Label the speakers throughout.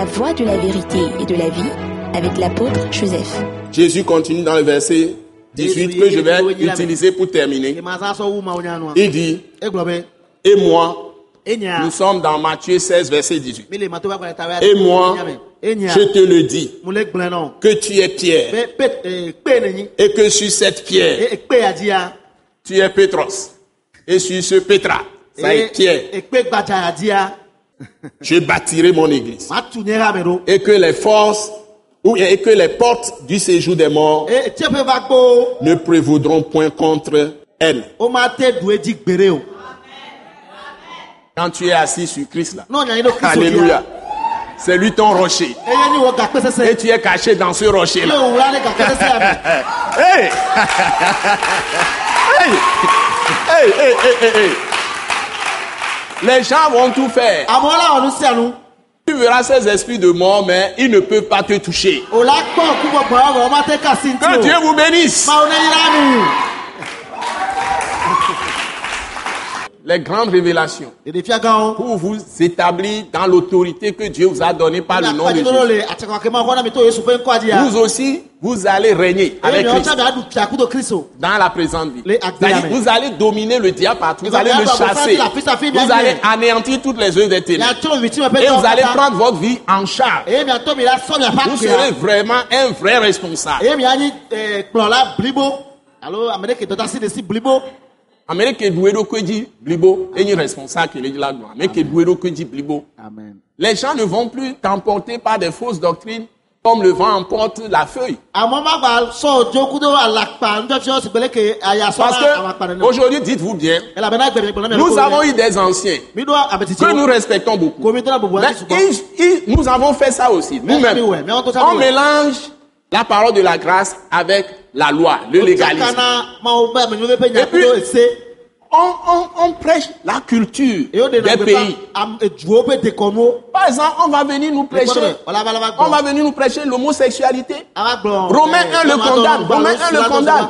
Speaker 1: La voie de la vérité et de la vie avec l'apôtre Joseph.
Speaker 2: Jésus continue dans le verset 18 que je vais utiliser pour terminer. Il dit, et moi, nous sommes dans Matthieu 16, verset 18. Et moi, je te le dis, que tu es Pierre, et que sur cette pierre, tu es Pétros, et sur ce Pétra, ça est Pierre, je bâtirai mon église, et que les forces ou- et que les portes du séjour des morts ne prévaudront point contre elle. Quand tu es assis sur Christ là, Alléluia, c'est lui ton rocher, et tu es caché dans ce rocher là. Hey! hey! Hey, hey, hey, hey, hey. Les gens vont tout faire. Tu verras ces esprits de mort, mais ils ne peuvent pas te toucher. Que Dieu vous bénisse. Les grandes révélations pour vous établir dans l'autorité que Dieu vous a donnée par le nom de Jésus. Vous aussi, vous allez régner avec Christ dans la présente vie. Vous allez dominer le diable partout. Vous allez le chasser. Vous allez anéantir toutes les œuvres des ténèbres. Et vous allez prendre votre vie en charge. Vous serez vraiment un vrai responsable. Dit blibo. Les gens ne vont plus t'emporter par des fausses doctrines comme le vent emporte la feuille. Parce que aujourd'hui, dites-vous bien, nous avons eu des anciens que nous respectons beaucoup. Mais ils- ils- nous avons fait ça aussi, nous-mêmes. On mélange la parole de la grâce avec la loi, le légalisme. Et puis, on, on- on prêche la culture des pays. Par exemple, on va venir nous prêcher, on va venir nous prêcher l'homosexualité. Romain 1 le condamne. Romain 1 le condamne.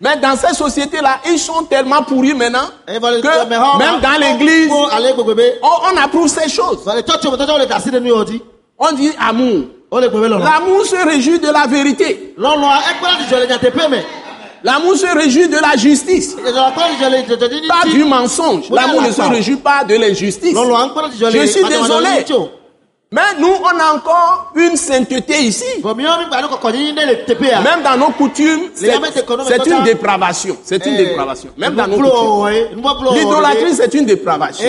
Speaker 2: Mais dans ces sociétés-là, ils sont tellement pourris maintenant que même dans l'église, on, on approuve ces choses. On dit amour. L'amour se réjouit de la vérité. L'amour se réjouit de la justice, pas du mensonge. L'amour ne se réjouit pas de l'injustice. Je suis désolé. Mais nous, on a encore une sainteté ici. Même dans nos coutumes, c'est une dépravation. C'est une dépravation. Même dans nos coutumes. L'idolâtrie, c'est une dépravation.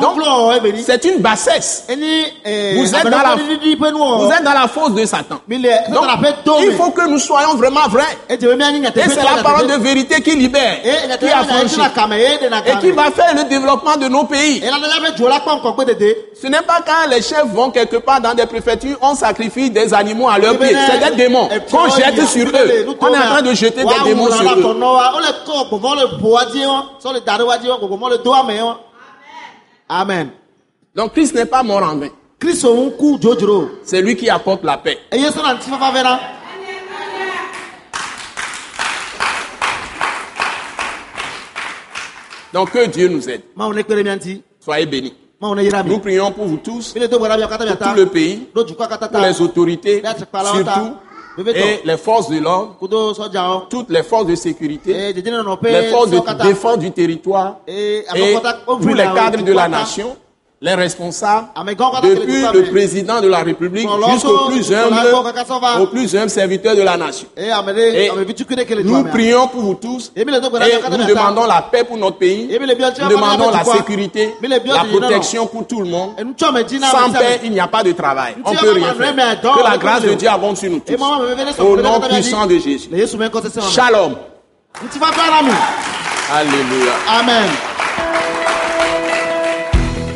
Speaker 2: Donc, c'est une bassesse. Vous êtes dans la, vous êtes dans la fosse de Satan. Donc, il faut que nous soyons vraiment vrais. Et c'est la parole de vérité qui libère, qui affranchit, et qui va faire le développement de nos pays. Ce n'est pas quand les chefs vont quelque part dans des préfectures, on sacrifie des animaux à leurs pieds. C'est des démons qu'on jette sur eux. On est en train de jeter des démons sur eux.
Speaker 3: Amen.
Speaker 2: Donc Christ n'est pas mort en vain. C'est lui qui apporte la paix. Donc que Dieu nous aide. Soyez bénis. Nous prions pour vous tous, pour tout le pays, pour les autorités, surtout, et les forces de l'ordre, toutes les forces de sécurité,
Speaker 3: pé
Speaker 2: les forces de défense du territoire
Speaker 3: Et
Speaker 2: et tous les cadres de la nation, les responsables,
Speaker 3: kele
Speaker 2: depuis le président de la République jusqu'au plus humble, au plus humble serviteur de la nation. Et
Speaker 3: tó
Speaker 2: nous prions pour vous tous et
Speaker 3: bí akátá
Speaker 2: nous demandons la paix pour notre pays,
Speaker 3: ọtí
Speaker 2: nous demandons la sécurité, la protection pour tout le monde. Sans paix, il n'y a pas de travail. On
Speaker 3: Tí
Speaker 2: peut rien faire. Que la grâce de. Dieu abonde sur nous tous. Au nom puissant de Jésus. Shalom. Alléluia.
Speaker 3: Amen.